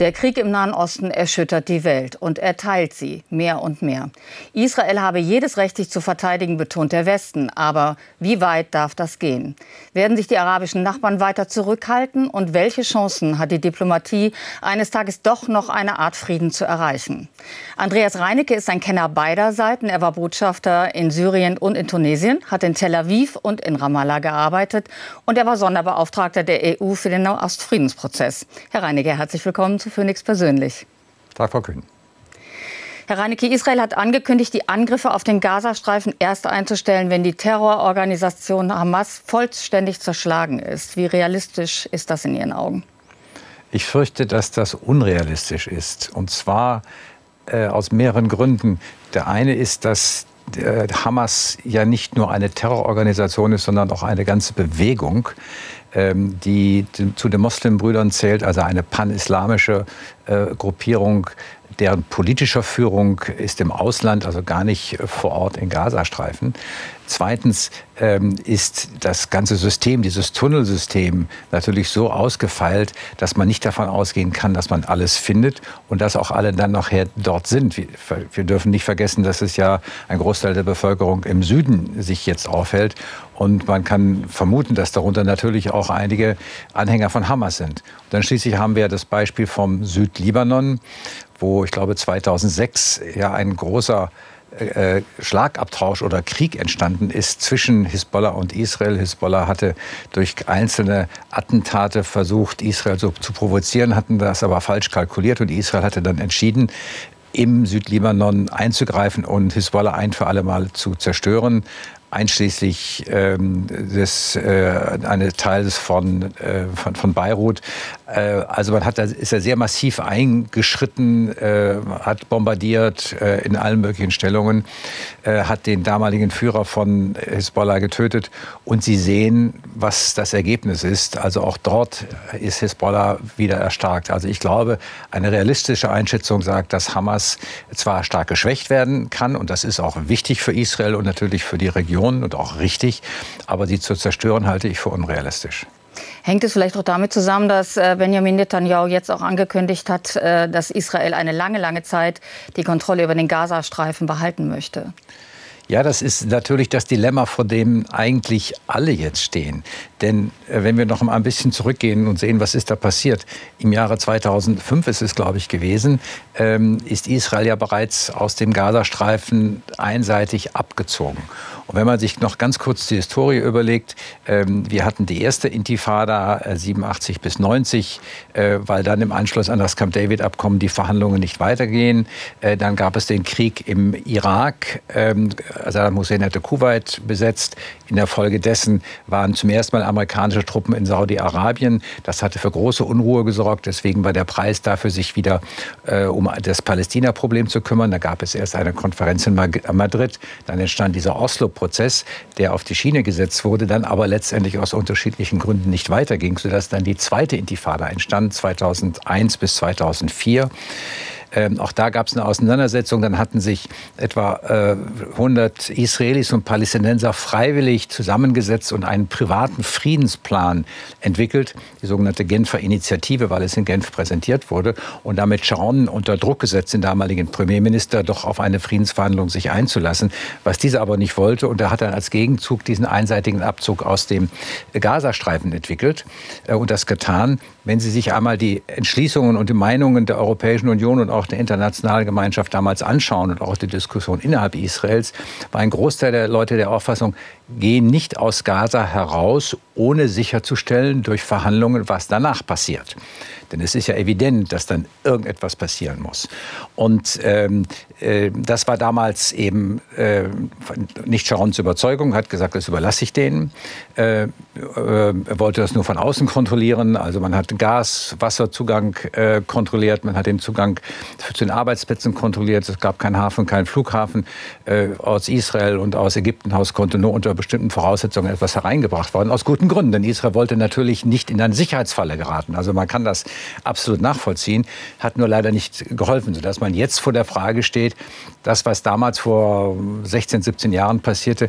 Der Krieg im Nahen Osten erschüttert die Welt und er teilt sie mehr und mehr. Israel habe jedes Recht, sich zu verteidigen, betont der Westen. Aber wie weit darf das gehen? Werden sich die arabischen Nachbarn weiter zurückhalten? Und welche Chancen hat die Diplomatie, eines Tages doch noch eine Art Frieden zu erreichen? Andreas Reinecke ist ein Kenner beider Seiten. Er war Botschafter in Syrien und in Tunesien, hat in Tel Aviv und in Ramallah gearbeitet und er war Sonderbeauftragter der EU für den Nahostfriedensprozess. Herr Reinecke, herzlich willkommen zu Phoenix persönlich. Tag, Frau Kühn. Herr Reinecke, Israel hat angekündigt, die Angriffe auf den Gazastreifen erst einzustellen, wenn die Terrororganisation Hamas vollständig zerschlagen ist. Wie realistisch ist das in Ihren Augen? Ich fürchte, dass das unrealistisch ist. Und zwar äh, aus mehreren Gründen. Der eine ist, dass äh, Hamas ja nicht nur eine Terrororganisation ist, sondern auch eine ganze Bewegung, die zu den Muslimbrüdern zählt, also eine pan-islamische äh, Gruppierung, deren politischer Führung ist im Ausland, also gar nicht vor Ort in Gazastreifen. Zweitens ähm, ist das ganze System, dieses Tunnelsystem, natürlich so ausgefeilt, dass man nicht davon ausgehen kann, dass man alles findet und dass auch alle dann nachher dort sind. Wir, wir dürfen nicht vergessen, dass es ja ein Großteil der Bevölkerung im Süden sich jetzt aufhält. Und man kann vermuten, dass darunter natürlich auch einige Anhänger von Hamas sind. Und dann schließlich haben wir das Beispiel vom Südlibanon, wo ich glaube 2006 ja ein großer äh, Schlagabtausch oder Krieg entstanden ist zwischen Hisbollah und Israel. Hisbollah hatte durch einzelne Attentate versucht, Israel so zu provozieren, hatten das aber falsch kalkuliert und Israel hatte dann entschieden, im Südlibanon einzugreifen und Hisbollah ein für alle Mal zu zerstören einschließlich ähm, des äh, eines Teils von, äh, von, von Beirut. Äh, also man hat da ist ja sehr massiv eingeschritten, äh, hat bombardiert äh, in allen möglichen Stellungen, äh, hat den damaligen Führer von Hisbollah getötet und Sie sehen, was das Ergebnis ist. Also auch dort ist Hisbollah wieder erstarkt. Also ich glaube, eine realistische Einschätzung sagt, dass Hamas zwar stark geschwächt werden kann und das ist auch wichtig für Israel und natürlich für die Region Regionen und auch richtig. Aber sie zu zerstören halte ich für unrealistisch. Hängt es vielleicht auch damit zusammen, dass äh, Benjamin Netanyahu jetzt auch angekündigt hat, äh, dass Israel eine lange, lange Zeit die Kontrolle über den Gazastreifen behalten möchte? Ja, das ist natürlich das Dilemma, vor dem eigentlich alle jetzt stehen. Denn äh, wenn wir noch mal ein bisschen zurückgehen und sehen, was ist da passiert. Im Jahre 2005 ist es, glaube ich, gewesen, ähm, ist Israel ja bereits aus dem Gazastreifen einseitig abgezogen. Und wenn man sich noch ganz kurz die Historie überlegt, ähm, wir hatten die erste Intifada 87 äh, bis 90, äh, weil dann im Anschluss an das Camp David-Abkommen die Verhandlungen nicht weitergehen. Äh, dann gab es den Krieg im Irak. Ähm, Saddam Hussein hatte Kuwait besetzt. In der Folge dessen waren zum ersten Mal amerikanische Truppen in Saudi-Arabien. Das hatte für große Unruhe gesorgt. Deswegen war der Preis dafür, sich wieder um das Palästina-Problem zu kümmern. Da gab es erst eine Konferenz in Madrid. Dann entstand dieser Oslo Prozess, der auf die Schiene gesetzt wurde, dann aber letztendlich aus unterschiedlichen Gründen nicht weiterging, sodass dann die zweite Intifada entstand, 2001 bis 2004. Ähm, auch da gab es eine Auseinandersetzung. Dann hatten sich etwa äh, 100 Israelis und Palästinenser freiwillig zusammengesetzt und einen privaten Friedensplan entwickelt, die sogenannte Genfer Initiative, weil es in Genf präsentiert wurde und damit Sharon unter Druck gesetzt, den damaligen Premierminister, doch auf eine Friedensverhandlung sich einzulassen, was dieser aber nicht wollte. Und er hat dann als Gegenzug diesen einseitigen Abzug aus dem Gazastreifen entwickelt äh, und das getan. Wenn Sie sich einmal die Entschließungen und die Meinungen der Europäischen Union und auch der internationalen Gemeinschaft damals anschauen und auch die Diskussion innerhalb Israels, war ein Großteil der Leute der Auffassung, gehen nicht aus Gaza heraus, ohne sicherzustellen durch Verhandlungen, was danach passiert. Denn es ist ja evident, dass dann irgendetwas passieren muss. Und ähm, äh, das war damals eben äh, nicht Sharons Überzeugung, hat gesagt, das überlasse ich denen. Äh, äh, er wollte das nur von außen kontrollieren. Also man hat Gas, Wasserzugang äh, kontrolliert, man hat den Zugang zu den Arbeitsplätzen kontrolliert. Es gab keinen Hafen, keinen Flughafen. Äh, aus Israel und aus Ägypten aus konnte nur unter bestimmten Voraussetzungen etwas hereingebracht worden. Aus guten Gründen, denn Israel wollte natürlich nicht in eine Sicherheitsfalle geraten. Also man kann das absolut nachvollziehen, hat nur leider nicht geholfen, sodass man jetzt vor der Frage steht, das, was damals vor 16, 17 Jahren passierte,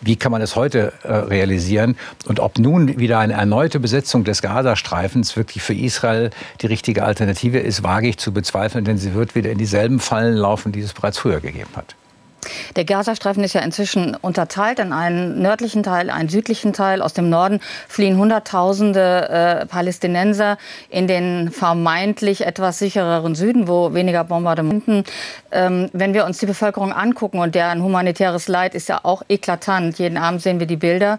wie kann man es heute äh, realisieren und ob nun wieder eine erneute Besetzung des Gazastreifens wirklich für Israel die richtige Alternative ist, wage ich zu bezweifeln, denn sie wird wieder in dieselben Fallen laufen, die es bereits früher gegeben hat. Der Gazastreifen ist ja inzwischen unterteilt in einen nördlichen Teil, einen südlichen Teil. Aus dem Norden fliehen Hunderttausende äh, Palästinenser in den vermeintlich etwas sichereren Süden, wo weniger Bombardementen. Ähm, wenn wir uns die Bevölkerung angucken und deren humanitäres Leid ist ja auch eklatant. Jeden Abend sehen wir die Bilder.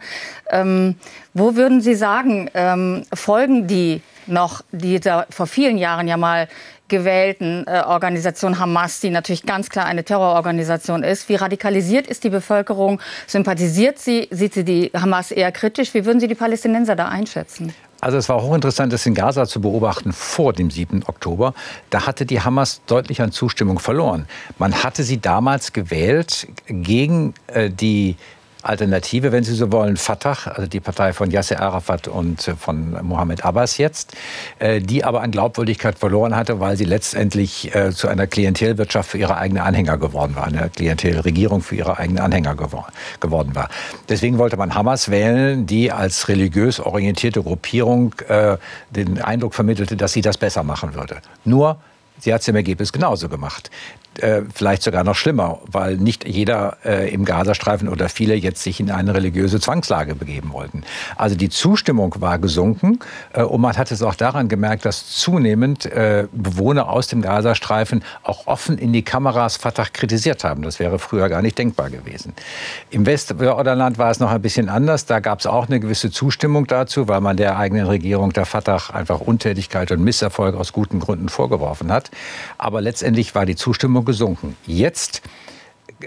Ähm, wo würden Sie sagen, ähm, folgen die noch dieser vor vielen Jahren ja mal gewählten äh, Organisation Hamas, die natürlich ganz klar eine Terrororganisation ist. Wie radikalisiert ist die Bevölkerung? Sympathisiert sie? Sieht sie die Hamas eher kritisch? Wie würden Sie die Palästinenser da einschätzen? Also es war hochinteressant, das in Gaza zu beobachten vor dem 7. Oktober. Da hatte die Hamas deutlich an Zustimmung verloren. Man hatte sie damals gewählt gegen äh, die Alternative, wenn Sie so wollen, Fatah, also die Partei von Yasser Arafat und äh, von Mohammed Abbas jetzt, äh, die aber an Glaubwürdigkeit verloren hatte, weil sie letztendlich äh, zu einer Klientelwirtschaft für ihre eigenen Anhänger geworden war, eine Klientelregierung für ihre eigenen Anhänger geworden war. Deswegen wollte man Hamas wählen, die als religiös orientierte Gruppierung den Eindruck vermittelte, dass sie das besser machen würde. Nur Sie hat es im Ergebnis genauso gemacht äh, vielleicht sogar noch schlimmer, weil nicht jeder äh, im Gazastreifen oder viele jetzt sich in eine religiöse Zwangslage begeben wollten. Also die Zustimmung war gesunken äh, und man hat es auch daran gemerkt, dass zunehmend äh, Bewohner aus dem Gazastreifen auch offen in die Kameras Fatah kritisiert haben. Das wäre früher gar nicht denkbar gewesen. Im Westjordanland war es noch ein bisschen anders. Da gab es auch eine gewisse Zustimmung dazu, weil man der eigenen Regierung der Fatah einfach Untätigkeit und Misserfolg aus guten Gründen vorgeworfen hat. Aber letztendlich war die Zustimmung gesunken. Jetzt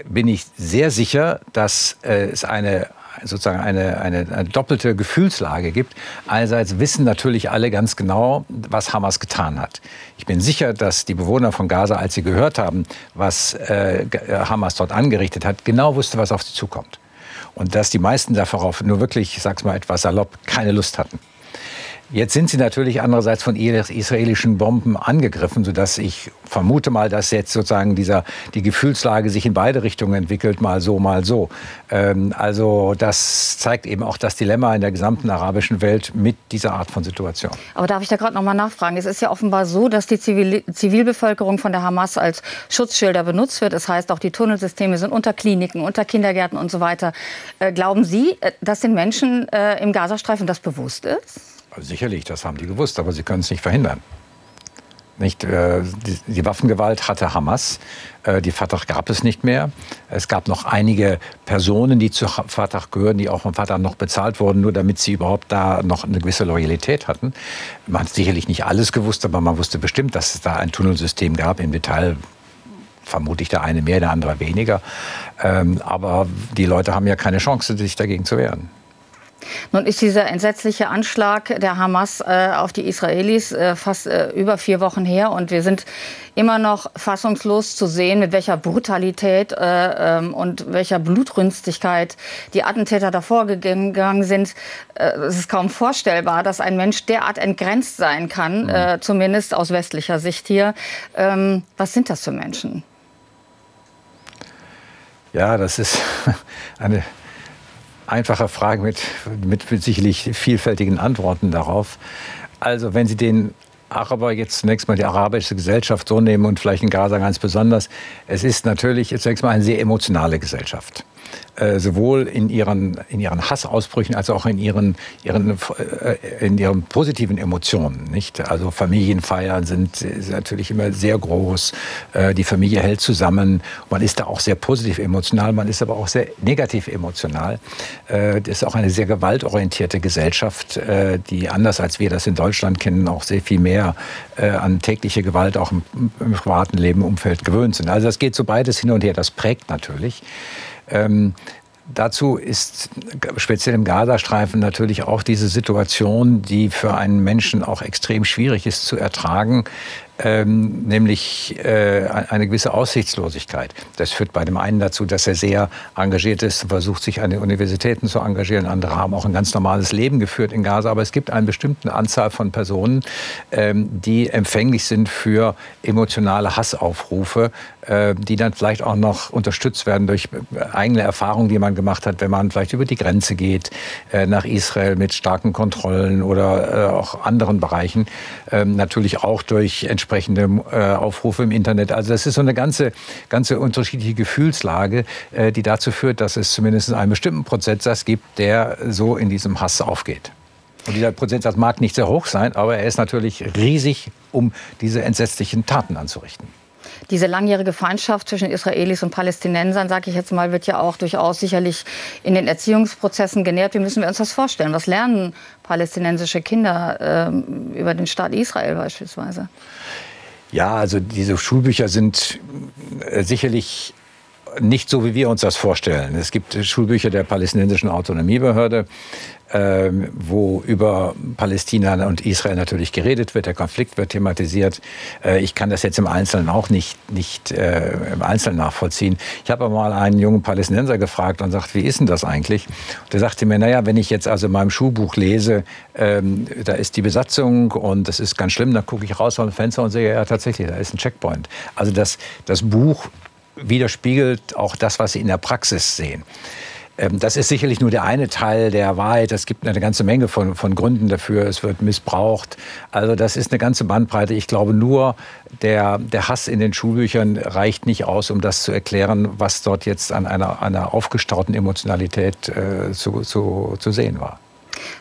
bin ich sehr sicher, dass äh, es eine sozusagen eine, eine, eine, doppelte Gefühlslage gibt. Einerseits wissen natürlich alle ganz genau, was Hamas getan hat. Ich bin sicher, dass die Bewohner von Gaza, als sie gehört haben, was äh, Hamas dort angerichtet hat, genau wusste, was auf sie zukommt. Und dass die meisten darauf nur wirklich, ich sag's mal etwas salopp, keine Lust hatten. Jetzt sind sie natürlich andererseits von israelischen Bomben angegriffen, sodass ich vermute mal, dass jetzt sozusagen dieser, die Gefühlslage sich in beide Richtungen entwickelt, mal so, mal so. Ähm, also das zeigt eben auch das Dilemma in der gesamten arabischen Welt mit dieser Art von Situation. Aber darf ich da gerade noch mal nachfragen? Es ist ja offenbar so, dass die Zivil Zivilbevölkerung von der Hamas als Schutzschilder benutzt wird. Das heißt, auch die Tunnelsysteme sind unter Kliniken, unter Kindergärten und so weiter. Äh, glauben Sie, äh, dass den Menschen äh, im Gazastreifen das bewusst ist? Sicherlich, das haben die gewusst, aber sie können es nicht verhindern. Nicht, äh, die, die, Waffengewalt hatte Hamas, äh, die Fatah gab es nicht mehr. Es gab noch einige Personen, die zu Fatah gehören, die auch vom Fatah noch bezahlt wurden, nur damit sie überhaupt da noch eine gewisse Loyalität hatten. Man hat sicherlich nicht alles gewusst, aber man wusste bestimmt, dass es da ein Tunnelsystem gab. Im Detail vermutlich der eine mehr, der andere weniger. Ähm, aber die Leute haben ja keine Chance, sich dagegen zu wehren. Nun ist dieser entsetzliche Anschlag der Hamas äh, auf die Israelis äh, fast äh, über vier Wochen her und wir sind immer noch fassungslos zu sehen, mit welcher Brutalität äh, ähm, und welcher Blutrünstigkeit die Attentäter davor gegangen sind. Äh, es ist kaum vorstellbar, dass ein Mensch derart entgrenzt sein kann, mhm. Äh, zumindest aus westlicher Sicht hier. Ähm, was sind das für Menschen? Ja, das ist eine einfache Frage mit, mit, mit sicherlich vielfältigen Antworten darauf. Also wenn Sie den Araber jetzt zunächst mal die arabische Gesellschaft so nehmen und vielleicht in Gaza ganz besonders, es ist natürlich zunächst mal eine sehr emotionale Gesellschaft. Äh, sowohl in ihren, in ihren Hassausbrüchen als auch in ihren, ihren, äh, in ihren positiven Emotionen. Nicht? Also Familienfeiern sind, sind natürlich immer sehr groß. Äh, die Familie hält zusammen. Man ist da auch sehr positiv emotional, man ist aber auch sehr negativ emotional. Das ist auch eine sehr gewaltorientierte Gesellschaft, die anders als wir das in Deutschland kennen, auch sehr viel mehr an tägliche Gewalt auch im, im privaten Leben, Umfeld gewöhnt sind. Also das geht so beides hin und her. Das prägt natürlich. Ähm, dazu ist speziell im Gazastreifen natürlich auch diese Situation, die für einen Menschen auch extrem schwierig ist zu ertragen, ähm, nämlich äh, eine gewisse Aussichtslosigkeit. Das führt bei dem einen dazu, dass er sehr engagiert ist, versucht sich an den Universitäten zu engagieren. Andere haben auch ein ganz normales Leben geführt in Gaza. Aber es gibt eine bestimmte Anzahl von Personen, ähm, die empfänglich sind für emotionale Hassaufrufe, äh, die dann vielleicht auch noch unterstützt werden durch eigene Erfahrungen, die man gemacht hat, wenn man vielleicht über die Grenze geht äh, nach Israel mit starken Kontrollen oder äh, auch anderen Bereichen. Ähm, natürlich auch durch entsprechende Aufrufe im Internet. Also das ist so eine ganze, ganze unterschiedliche Gefühlslage, die dazu führt, dass es zumindest einen bestimmten Prozentsatz gibt, der so in diesem Hass aufgeht. Und dieser Prozentsatz mag nicht sehr hoch sein, aber er ist natürlich riesig, um diese entsetzlichen Taten anzurichten. Diese langjährige Feindschaft zwischen Israelis und Palästinensern, sage ich jetzt mal, wird ja auch durchaus sicherlich in den Erziehungsprozessen genährt. Wie müssen wir uns das vorstellen? Was lernen palästinensische Kinder äh, über den Staat Israel beispielsweise? Ja, also diese Schulbücher sind äh, sicherlich nicht so, wie wir uns das vorstellen. Es gibt Schulbücher der palästinensischen Autonomiebehörde, äh, wo über Palästina und Israel natürlich geredet wird. Der Konflikt wird thematisiert. Äh, ich kann das jetzt im Einzelnen auch nicht, nicht äh, im Einzelnen nachvollziehen. Ich habe mal einen jungen Palästinenser gefragt und sagt, wie ist denn das eigentlich? Und er sagte mir, naja, wenn ich jetzt also in meinem Schulbuch lese, ähm, da ist die Besatzung und das ist ganz schlimm, dann gucke ich raus aus dem Fenster und sehe, ja tatsächlich, da ist ein Checkpoint. Also das, das Buch widerspiegelt auch das, was Sie in der Praxis sehen. Ähm, das ist sicherlich nur der eine Teil der Wahrheit. Es gibt eine ganze Menge von, von Gründen dafür. Es wird missbraucht. Also das ist eine ganze Bandbreite. Ich glaube, nur der, der Hass in den Schulbüchern reicht nicht aus, um das zu erklären, was dort jetzt an einer, einer aufgestauten Emotionalität äh, zu, zu, zu sehen war.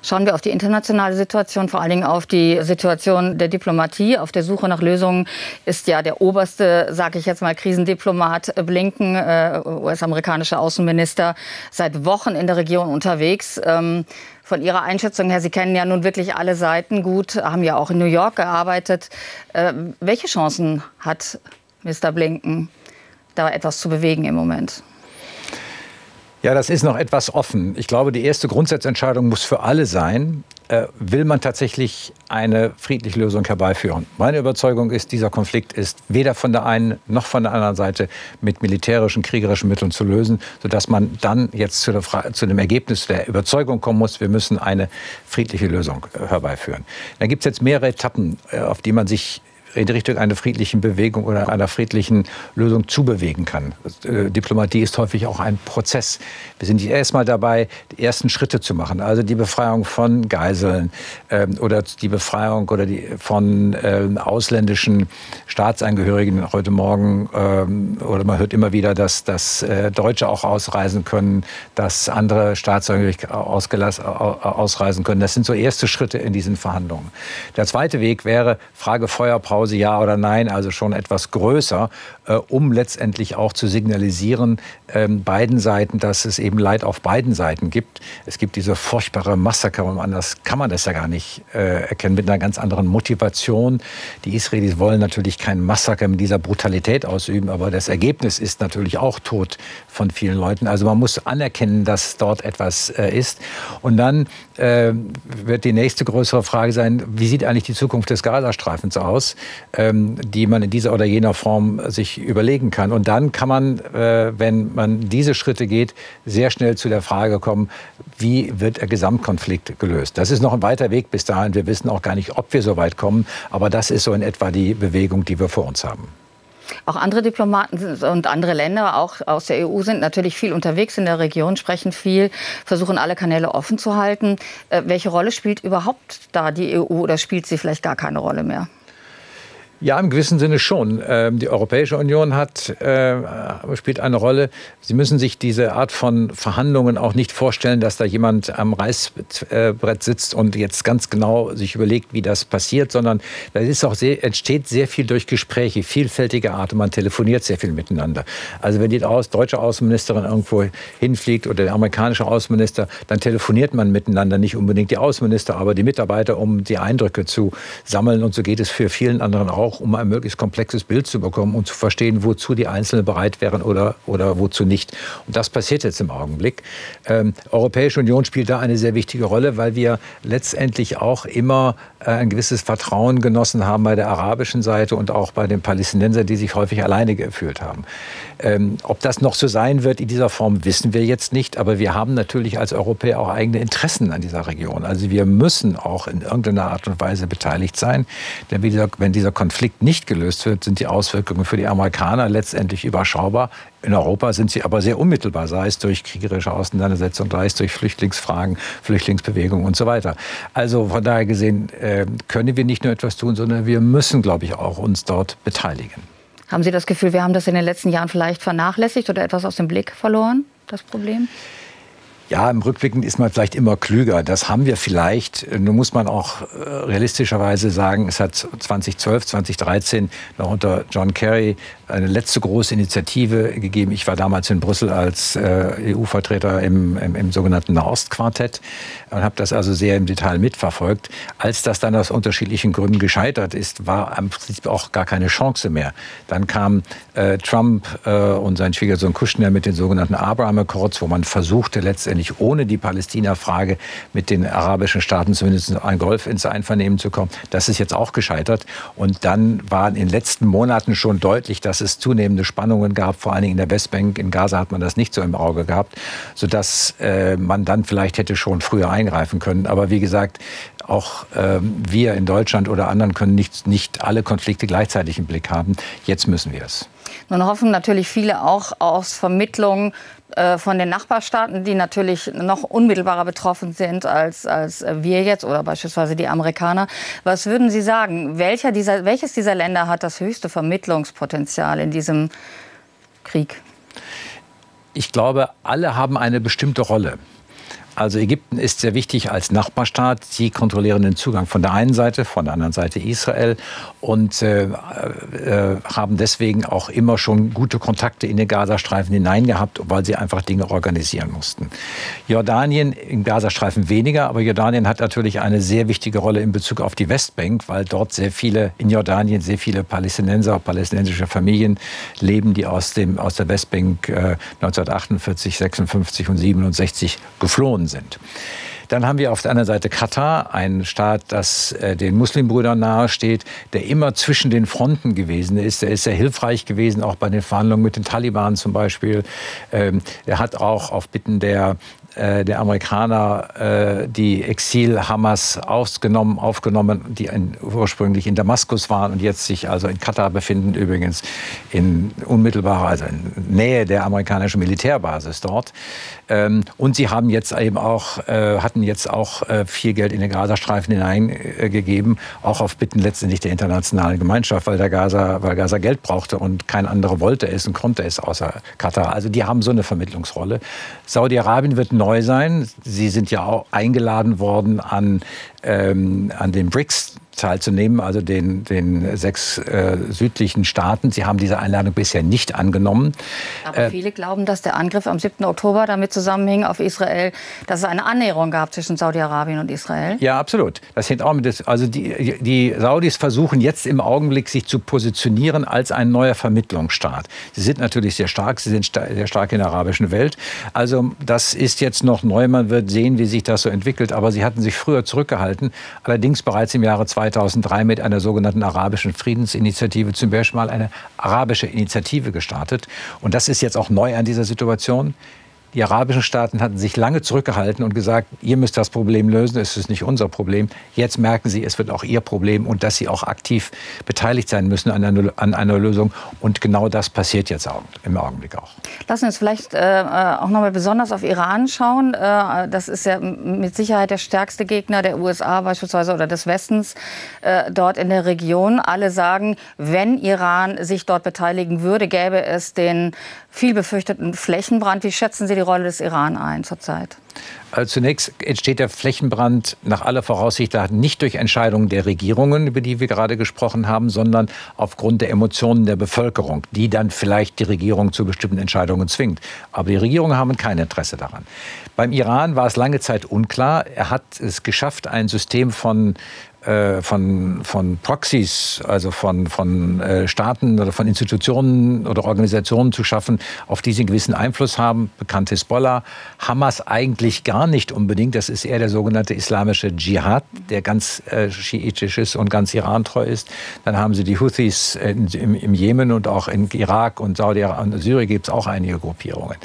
Schauen wir auf die internationale Situation, vor allen Dingen auf die Situation der Diplomatie. Auf der Suche nach Lösungen ist ja der oberste, sage ich jetzt mal, Krisendiplomat Blinken, äh, US-amerikanischer Außenminister, seit Wochen in der Region unterwegs. Ähm, von Ihrer Einschätzung her, Sie kennen ja nun wirklich alle Seiten gut, haben ja auch in New York gearbeitet. Äh, welche Chancen hat Mr. Blinken, da etwas zu bewegen im Moment? Ja, das ist noch etwas offen. Ich glaube, die erste Grundsatzentscheidung muss für alle sein, äh, will man tatsächlich eine friedliche Lösung herbeiführen. Meine Überzeugung ist, dieser Konflikt ist weder von der einen noch von der anderen Seite mit militärischen, kriegerischen Mitteln zu lösen, sodass man dann jetzt zu, zu dem Ergebnis der Überzeugung kommen muss, wir müssen eine friedliche Lösung äh, herbeiführen. Da gibt es jetzt mehrere Etappen, äh, auf die man sich in Richtung einer friedlichen Bewegung oder einer friedlichen Lösung zubewegen kann. Äh, Diplomatie ist häufig auch ein Prozess. Wir sind erst mal dabei, die ersten Schritte zu machen, also die Befreiung von Geiseln ähm, oder die Befreiung oder die von ähm, ausländischen Staatsangehörigen. Heute Morgen ähm, oder man hört immer wieder, dass, dass äh, Deutsche auch ausreisen können, dass andere Staatsangehörige ausreisen können. Das sind so erste Schritte in diesen Verhandlungen. Der zweite Weg wäre Frage Feuerpause Pause ja oder nein, also schon etwas größer, äh, um letztendlich auch zu signalisieren, ähm, beiden Seiten, dass es eben Leid auf beiden Seiten gibt. Es gibt diese furchtbare Massaker und anders kann man das ja gar nicht äh, erkennen, mit einer ganz anderen Motivation. Die Israelis wollen natürlich kein Massaker mit dieser Brutalität ausüben, aber das Ergebnis ist natürlich auch Tod von vielen Leuten. Also man muss anerkennen, dass dort etwas äh, ist. Und dann wird die nächste größere Frage sein, wie sieht eigentlich die Zukunft des Gazastreifens aus, ähm, die man in dieser oder jener Form sich überlegen kann. Und dann kann man, äh, wenn man diese Schritte geht, sehr schnell zu der Frage kommen, wie wird der Gesamtkonflikt gelöst. Das ist noch ein weiter Weg bis dahin. Wir wissen auch gar nicht, ob wir so weit kommen. Aber das ist so in etwa die Bewegung, die wir vor uns haben. Auch andere Diplomaten und andere Länder, auch aus der EU, sind natürlich viel unterwegs in der Region, sprechen viel, versuchen alle Kanäle offen zu halten. Äh, welche Rolle spielt überhaupt da die EU oder spielt sie vielleicht gar keine Rolle mehr? Ja, im gewissen Sinne schon. Ähm, die Europäische Union hat, äh, spielt eine Rolle. Sie müssen sich diese Art von Verhandlungen auch nicht vorstellen, dass da jemand am Reißbrett sitzt und jetzt ganz genau sich überlegt, wie das passiert, sondern da ist auch sehr, entsteht sehr viel durch Gespräche, vielfältige Art man telefoniert sehr viel miteinander. Also wenn die deutsche Außenministerin irgendwo hinfliegt oder der amerikanische Außenminister, dann telefoniert man miteinander, nicht unbedingt die Außenminister, aber die Mitarbeiter, um die Eindrücke zu sammeln und so geht es für vielen anderen auch auch um ein möglichst komplexes Bild zu bekommen und zu verstehen, wozu die Einzelnen bereit wären oder, oder wozu nicht. Und das passiert jetzt im Augenblick. Ähm, Europäische Union spielt da eine sehr wichtige Rolle, weil wir letztendlich auch immer äh, ein gewisses Vertrauen genossen haben bei der arabischen Seite und auch bei den Palästinensern, die sich häufig alleine gefühlt haben. Ähm, ob das noch so sein wird in dieser Form, wissen wir jetzt nicht. Aber wir haben natürlich als Europäer auch eigene Interessen an dieser Region. Also wir müssen auch in irgendeiner Art und Weise beteiligt sein. Denn wenn dieser Konflikt nicht gelöst wird, sind die Auswirkungen für die Amerikaner letztendlich überschaubar. In Europa sind sie aber sehr unmittelbar, sei es durch kriegerische Auseinandersetzungen, sei es durch Flüchtlingsfragen, Flüchtlingsbewegungen und so weiter. Also von daher gesehen äh, können wir nicht nur etwas tun, sondern wir müssen, glaube ich, auch uns dort beteiligen. Haben Sie das Gefühl, wir haben das in den letzten Jahren vielleicht vernachlässigt oder etwas aus dem Blick verloren, das Problem? Ja, im Rückblicken ist man vielleicht immer klüger. Das haben wir vielleicht. Nun muss man auch äh, realistischerweise sagen, es hat 2012, 2013 noch unter John Kerry eine letzte große Initiative gegeben. Ich war damals in Brüssel als äh, EU-Vertreter im, im, im, sogenannten Nahostquartett und habe das also sehr im Detail mitverfolgt. Als das dann aus unterschiedlichen Gründen gescheitert ist, war am Prinzip auch gar keine Chance mehr. Dann kam äh, Trump äh, und sein Schwiegersohn Kushner mit den sogenannten Abraham Accords, wo man versuchte letztendlich letztendlich ohne die Palästina-Frage mit den arabischen Staaten zumindest ein Golf ins Einvernehmen zu kommen. Das ist jetzt auch gescheitert. Und dann war in den letzten Monaten schon deutlich, dass es zunehmende Spannungen gab, vor allen Dingen in der Westbank. In Gaza hat man das nicht so im Auge gehabt, sodass äh, man dann vielleicht hätte schon früher eingreifen können. Aber wie gesagt, auch äh, wir in Deutschland oder anderen können nicht, nicht alle Konflikte gleichzeitig im Blick haben. Jetzt müssen wir es. Nun hoffen natürlich viele auch aus Vermittlung äh, von den Nachbarstaaten, die natürlich noch unmittelbarer betroffen sind als, als wir jetzt oder beispielsweise die Amerikaner. Was würden Sie sagen? Welcher dieser, welches dieser Länder hat das höchste Vermittlungspotenzial in diesem Krieg? Ich glaube, alle haben eine bestimmte Rolle. Also Ägypten ist sehr wichtig als Nachbarstaat. Sie kontrollieren den Zugang von der einen Seite, von der anderen Seite Israel und äh, äh, haben deswegen auch immer schon gute Kontakte in den Gazastreifen hineingehabt, weil sie einfach Dinge organisieren mussten. Jordanien im Gazastreifen weniger, aber Jordanien hat natürlich eine sehr wichtige Rolle in Bezug auf die Westbank, weil dort sehr viele in Jordanien sehr viele Palästinenser, palästinensische Familien leben, die aus dem aus der Westbank äh, 1948, 56 und 67 geflohen sind. Dann haben wir auf der anderen Seite Katar, ein Staat, das äh, den Muslimbrüdern nahesteht, der immer zwischen den Fronten gewesen ist. Der ist sehr hilfreich gewesen, auch bei den Verhandlungen mit den Taliban zum Beispiel. Ähm, er hat auch auf Bitten der äh, der Amerikaner äh, die Exil-Hamas aufgenommen, aufgenommen, die in, ursprünglich in Damaskus waren und jetzt sich also in Katar befinden, übrigens in unmittelbarer, also in Nähe der amerikanischen Militärbasis dort. Ähm, und sie haben jetzt eben auch, äh, hatten jetzt auch äh, viel Geld in den Gazastreifen hineingegeben, äh, auch auf Bitten letztendlich der internationalen Gemeinschaft, weil der Gaza, weil Gaza Geld brauchte und kein anderer wollte es und konnte es außer Katar. Also die haben so eine Vermittlungsrolle. Saudi-Arabien wird neu sein. Sie sind ja auch eingeladen worden an, ähm, an den BRICS teilzunehmen, also den, den sechs äh, südlichen Staaten. Sie haben diese Einladung bisher nicht angenommen. Aber äh, viele glauben, dass der Angriff am 7. Oktober damit zusammenhing auf Israel, dass es eine Annäherung gab zwischen Saudi-Arabien und Israel. Ja, absolut. Das hängt auch mit. Das, also die, die Saudis versuchen jetzt im Augenblick, sich zu positionieren als ein neuer Vermittlungsstaat. Sie sind natürlich sehr stark. Sie sind sehr stark in der arabischen Welt. Also das ist jetzt noch neu. Man wird sehen, wie sich das so entwickelt. Aber sie hatten sich früher zurückgehalten. Allerdings bereits im Jahre 2000 2003 mit einer sogenannten arabischen Friedensinitiative zum Beispiel mal eine arabische Initiative gestartet. Und das ist jetzt auch neu an dieser Situation. Die arabischen Staaten hatten sich lange zurückgehalten und gesagt, ihr müsst das Problem lösen, es ist nicht unser Problem. Jetzt merken sie, es wird auch ihr Problem und dass sie auch aktiv beteiligt sein müssen an einer, an einer Lösung. Und genau das passiert jetzt auch, im Augenblick auch. Lassen wir uns vielleicht äh, auch noch mal besonders auf Iran schauen. Äh, das ist ja mit Sicherheit der stärkste Gegner der USA beispielsweise oder des Westens äh, dort in der Region. Alle sagen, wenn Iran sich dort beteiligen würde, gäbe es den viel befürchteten Flächenbrand. Wie schätzen Sie die Rolle des Iran ein zurzeit? Also zunächst entsteht der Flächenbrand nach aller Voraussicht nicht durch Entscheidungen der Regierungen, über die wir gerade gesprochen haben, sondern aufgrund der Emotionen der Bevölkerung, die dann vielleicht die Regierung zu bestimmten Entscheidungen zwingt. Aber die Regierungen haben kein Interesse daran. Beim Iran war es lange Zeit unklar. Er hat es geschafft, ein System von äh, von, von Proxys, also von, von äh, Staaten oder von Institutionen oder Organisationen zu schaffen, auf die sie einen gewissen Einfluss haben. Bekannt Hisbollah, Hamas eigentlich gar nicht unbedingt. Das ist eher der sogenannte islamische Dschihad, der ganz äh, schiitisch ist und ganz irantreu ist. Dann haben sie die Houthis in, im, im Jemen und auch in Irak und Saudi-Arabien und Syrien gibt es auch einige Gruppierungen.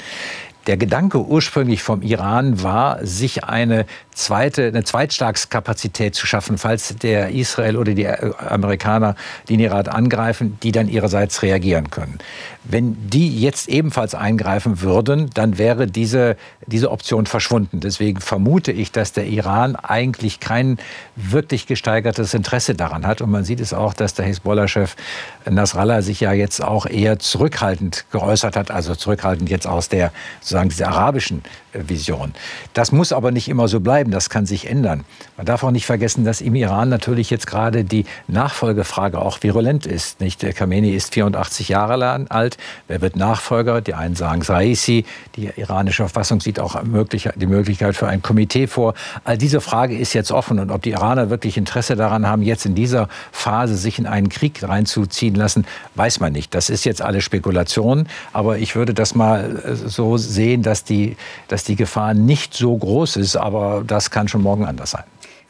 Der Gedanke ursprünglich vom Iran war, sich eine zweite, eine Zweitschlagskapazität zu schaffen, falls der Israel oder die Amerikaner den Iran angreifen, die dann ihrerseits reagieren können. Wenn die jetzt ebenfalls eingreifen würden, dann wäre diese, diese Option verschwunden. Deswegen vermute ich, dass der Iran eigentlich kein wirklich gesteigertes Interesse daran hat. Und man sieht es auch, dass der Hisbollah-Chef Nasrallah sich ja jetzt auch eher zurückhaltend geäußert hat, also zurückhaltend jetzt aus der sozusagen dieser arabischen äh, Vision. Das muss aber nicht immer so bleiben, das kann sich ändern. Man darf auch nicht vergessen, dass im Iran natürlich jetzt gerade die Nachfolgefrage auch virulent ist. Nicht? Der Khamenei ist 84 Jahre alt. Wer wird Nachfolger? Die einen sagen Saisi. Die iranische Verfassung sieht auch die Möglichkeit für ein Komitee vor. All diese Frage ist jetzt offen. Und ob die Iraner wirklich Interesse daran haben, jetzt in dieser Phase sich in einen Krieg reinzuziehen lassen, weiß man nicht. Das ist jetzt alles Spekulation. Aber ich würde das mal äh, so sehen, dass die, dass die Gefahr nicht so groß ist, aber das kann schon morgen anders sein.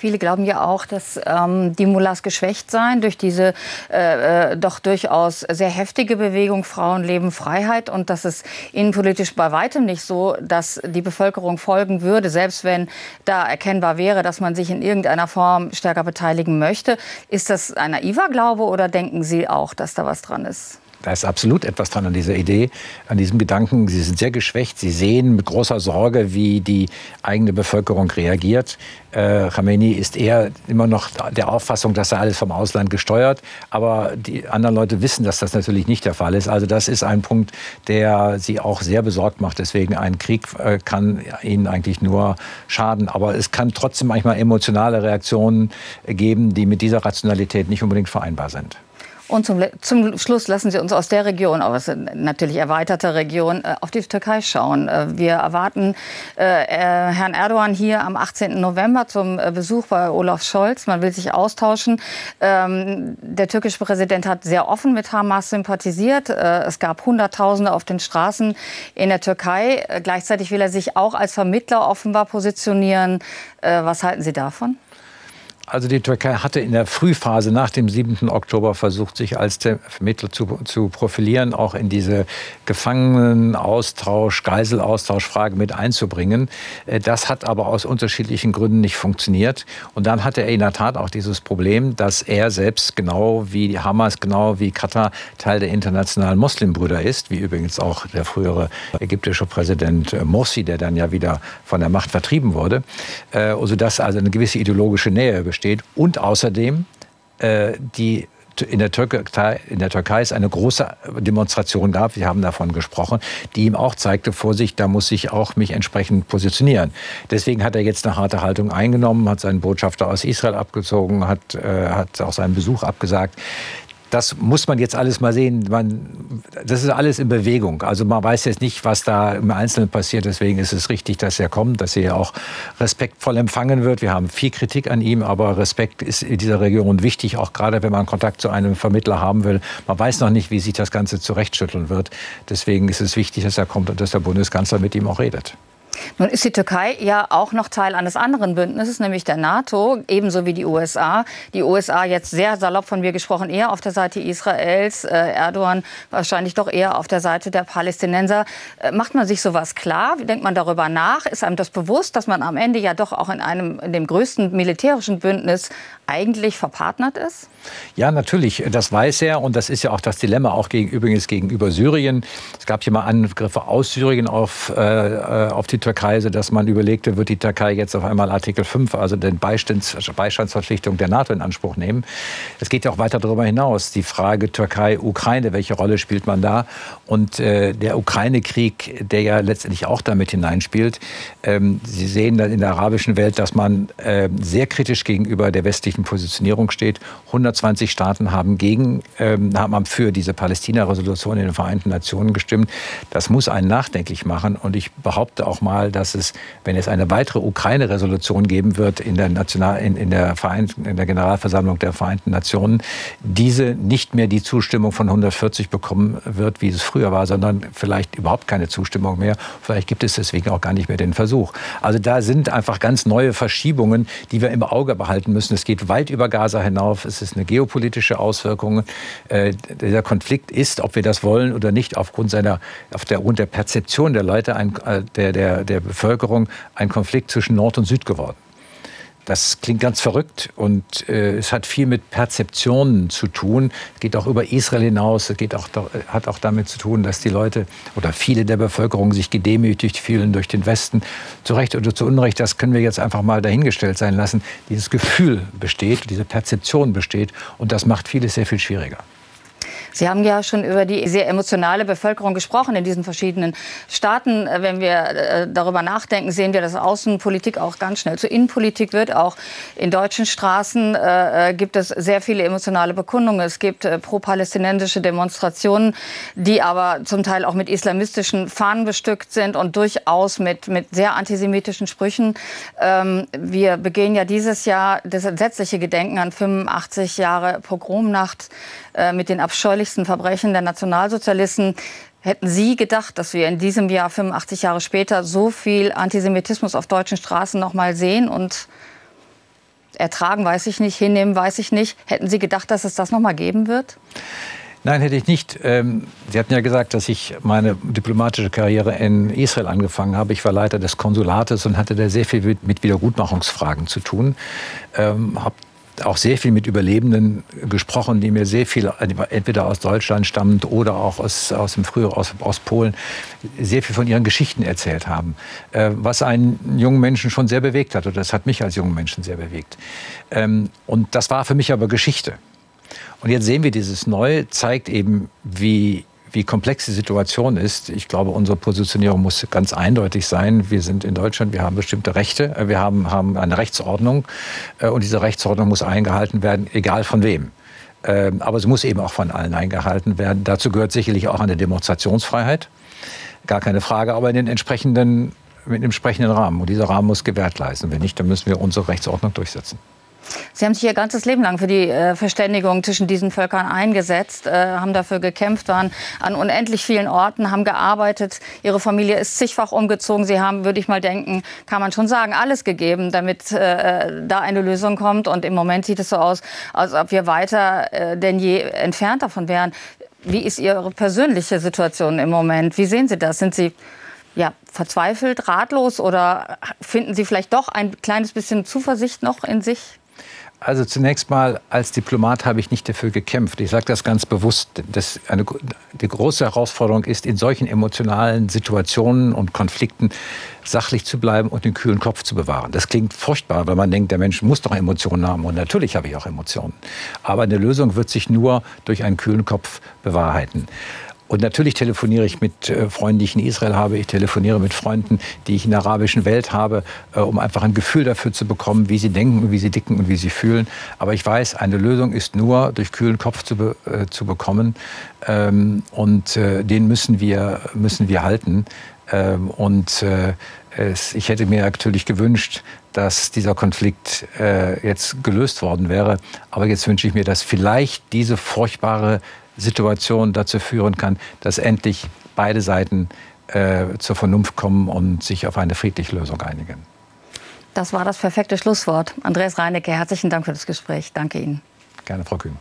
Viele glauben ja auch, dass ähm, die Mullahs geschwächt seien durch diese äh, äh, doch durchaus sehr heftige Bewegung Frauenleben, Freiheit und dass es innenpolitisch bei weitem nicht so, dass die Bevölkerung folgen würde, selbst wenn da erkennbar wäre, dass man sich in irgendeiner Form stärker beteiligen möchte. Ist das ein naiver Glaube oder denken Sie auch, dass da was dran ist? Da ist absolut etwas dran an dieser Idee, an diesem Gedanken. Sie sind sehr geschwächt. Sie sehen mit großer Sorge, wie die eigene Bevölkerung reagiert. Äh, Khamenei ist eher immer noch der Auffassung, dass er alles vom Ausland gesteuert. Aber die anderen Leute wissen, dass das natürlich nicht der Fall ist. Also das ist ein Punkt, der sie auch sehr besorgt macht. Deswegen ein Krieg äh, kann ihnen eigentlich nur schaden. Aber es kann trotzdem manchmal emotionale Reaktionen geben, die mit dieser Rationalität nicht unbedingt vereinbar sind. Und zum, zum, Schluss lassen Sie uns aus der Region, aber es ist natürlich erweiterte Region, äh, auf die Türkei schauen. Äh, wir erwarten äh, Herrn Erdogan hier am 18. November zum Besuch bei Olaf Scholz. Man will sich austauschen. Ähm, der türkische Präsident hat sehr offen mit Hamas sympathisiert. Es gab Hunderttausende auf den Straßen in der Türkei. gleichzeitig will er sich auch als Vermittler offenbar positionieren. was halten Sie davon? Also die Türkei hatte in der Frühphase nach dem 7. Oktober versucht, sich als Vermittler zu, zu profilieren, auch in diese Gefangenenaustausch, Geiselaustauschfrage mit einzubringen. Äh, das hat aber aus unterschiedlichen Gründen nicht funktioniert. Und dann hatte er in der Tat auch dieses Problem, dass er selbst genau wie Hamas, genau wie Katar Teil der internationalen Muslimbrüder ist, wie übrigens auch der frühere ägyptische Präsident Morsi, der dann ja wieder von der Macht vertrieben wurde, äh, sodass also eine gewisse ideologische Nähe besteht. Und außerdem äh, die in der, Türkei, in der Türkei es eine große Demonstration gab, wir haben davon gesprochen, die ihm auch zeigte, Vorsicht, da muss ich auch mich entsprechend positionieren. Deswegen hat er jetzt eine harte Haltung eingenommen, hat seinen Botschafter aus Israel abgezogen, hat, äh, hat auch seinen Besuch abgesagt das muss man jetzt alles mal sehen. Man, das ist alles in Bewegung. Also man weiß jetzt nicht, was da im Einzelnen passiert. Deswegen ist es richtig, dass er kommt, dass er auch respektvoll empfangen wird. Wir haben viel Kritik an ihm, aber Respekt ist in dieser Region wichtig, auch gerade wenn man Kontakt zu einem Vermittler haben will. Man weiß noch nicht, wie sich das Ganze zurechtschütteln wird. Deswegen ist es wichtig, dass er kommt und dass der Bundeskanzler mit ihm auch redet. Nun ist die Türkei ja auch noch Teil eines anderen Bündnisses, nämlich der NATO, ebenso wie die USA. Die USA jetzt sehr salopp von mir gesprochen, eher auf der Seite Israels, äh, Erdogan wahrscheinlich doch eher auf der Seite der Palästinenser. Äh, macht man sich sowas klar? Denkt man darüber nach? Ist einem das bewusst, dass man am Ende ja doch auch in einem in dem größten militärischen Bündnis eigentlich verpartnert ist? Ja, natürlich. Das weiß er und das ist ja auch das Dilemma auch gegen, übrigens gegenüber Syrien. Es gab hier mal Angriffe aus Syrien auf, äh, auf die Türkei, dass man überlegte, wird die Türkei jetzt auf einmal Artikel 5, also den Beistands, Beistandsverpflichtung der NATO in Anspruch nehmen. Es geht ja auch weiter darüber hinaus. Die Frage Türkei-Ukraine, welche Rolle spielt man da? Und äh, der Ukraine-Krieg, der ja letztendlich auch damit hineinspielt. Ähm, Sie sehen dann in der arabischen Welt, dass man äh, sehr kritisch gegenüber der westlichen Positionierung steht. 120 Staaten haben gegen, ähm, haben für diese Palästina-Resolution in den Vereinten Nationen gestimmt. Das muss einen nachdenklich machen. Und ich behaupte auch mal, mal, dass es, wenn es eine weitere Ukraine-Resolution geben wird in der, National, in, in, der in der Generalversammlung der Vereinten Nationen, diese nicht mehr die Zustimmung von 140 bekommen wird, wie es früher war, sondern vielleicht überhaupt keine Zustimmung mehr. Vielleicht gibt es deswegen auch gar nicht mehr den Versuch. Also da sind einfach ganz neue Verschiebungen, die wir im Auge behalten müssen. Es geht weit über Gaza hinauf. Es ist eine geopolitische Auswirkung. Äh, dieser Konflikt ist, ob wir das wollen oder nicht, aufgrund seiner, auf der, der Perzeption der Leute, ein, äh, der, der, der Bevölkerung, ein Konflikt zwischen Nord und Süd geworden. Das klingt ganz verrückt und äh, es hat viel mit Perzeptionen zu tun. Es geht auch über Israel hinaus. Es geht auch, hat auch damit zu tun, dass die Leute oder viele der Bevölkerung sich gedemütigt fühlen durch den Westen. Zu Recht oder zu Unrecht, das können wir jetzt einfach mal dahingestellt sein lassen. Dieses Gefühl besteht, diese Perzeption besteht und das macht vieles sehr viel schwieriger. Sie haben ja schon über die sehr emotionale Bevölkerung gesprochen in diesen verschiedenen Staaten. Äh, wenn wir äh, darüber nachdenken, sehen wir, dass Außenpolitik auch ganz schnell zur Innenpolitik wird. Auch in deutschen Straßen äh, gibt es sehr viele emotionale Bekundungen. Es gibt pro-palästinensische Demonstrationen, die aber zum Teil auch mit islamistischen Fahnen bestückt sind und durchaus mit, mit sehr antisemitischen Sprüchen. Ähm, wir begehen ja dieses Jahr das entsetzliche Gedenken an 85 Jahre Pogromnacht mit den abscheulichen schrecklichsten Verbrechen der Nationalsozialisten. Hätten Sie gedacht, dass wir in diesem Jahr, 85 Jahre später, so viel Antisemitismus auf deutschen Straßen noch mal sehen und ertragen, weiß ich nicht, hinnehmen, weiß ich nicht. Hätten Sie gedacht, dass es das noch mal geben wird? Nein, hätte ich nicht. Ähm, Sie hatten ja gesagt, dass ich meine diplomatische Karriere in Israel angefangen habe. Ich war Leiter des Konsulates und hatte da sehr viel mit Wiedergutmachungsfragen zu tun. Ähm, habe auch sehr viel mit Überlebenden gesprochen, die mir sehr viel, entweder aus Deutschland stammend oder auch aus, aus dem früheren, aus, aus Polen, sehr viel von ihren Geschichten erzählt haben. Äh, was einen jungen Menschen schon sehr bewegt hat. Und das hat mich als jungen Menschen sehr bewegt. Ähm, und das war für mich aber Geschichte. Und jetzt sehen wir dieses Neue, zeigt eben, wie wie komplex die Situation ist. Ich glaube, unsere Positionierung muss ganz eindeutig sein. Wir sind in Deutschland, wir haben bestimmte Rechte, äh, wir haben, haben eine Rechtsordnung äh, und diese Rechtsordnung muss eingehalten werden, egal von wem. Ähm, aber sie muss eben auch von allen eingehalten werden. Dazu gehört sicherlich auch eine Demonstrationsfreiheit, gar keine Frage, aber in den entsprechenden, mit dem entsprechenden Rahmen. Und dieser Rahmen muss gewährt leisten. Wenn nicht, dann müssen wir unsere Rechtsordnung durchsetzen. Sie haben sich Ihr ganzes Leben lang für die äh, Verständigung zwischen diesen Völkern eingesetzt, äh, haben dafür gekämpft, waren an unendlich vielen Orten, haben gearbeitet. Ihre Familie ist zigfach umgezogen. Sie haben, würde ich mal denken, kann man schon sagen, alles gegeben, damit äh, da eine Lösung kommt. Und im Moment sieht es so aus, als ob wir weiter äh, denn je entfernt davon wären. Wie ist Ihre persönliche Situation im Moment? Wie sehen Sie das? Sind Sie ja, verzweifelt, ratlos oder finden Sie vielleicht doch ein kleines bisschen Zuversicht noch in sich? Also zunächst mal, als Diplomat habe ich nicht dafür gekämpft. Ich sage das ganz bewusst. Das eine, die große Herausforderung ist, in solchen emotionalen Situationen und Konflikten sachlich zu bleiben und den kühlen Kopf zu bewahren. Das klingt furchtbar, weil man denkt, der Mensch muss doch Emotionen haben. Und natürlich habe ich auch Emotionen. Aber eine Lösung wird sich nur durch einen kühlen Kopf bewahrheiten. Und natürlich telefoniere ich mit äh, Freunden, die ich in Israel habe. Ich telefoniere mit Freunden, die ich in der arabischen Welt habe, äh, um einfach ein Gefühl dafür zu bekommen, wie sie denken, wie sie dicken und wie sie fühlen. Aber ich weiß, eine Lösung ist nur durch kühlen Kopf zu, be äh, zu bekommen. Ähm, und den müssen wir, müssen wir halten. Ähm, und ich hätte mir natürlich gewünscht, dass dieser Konflikt jetzt gelöst worden wäre. Aber jetzt wünsche ich mir, dass vielleicht diese furchtbare Situation dazu führen kann, dass endlich beide Seiten äh, zur Vernunft kommen und sich auf eine friedliche Lösung einigen. Das war das perfekte Schlusswort. Andreas Reinecke, herzlichen Dank für das Gespräch. Danke Ihnen. Gerne, Frau Kühn.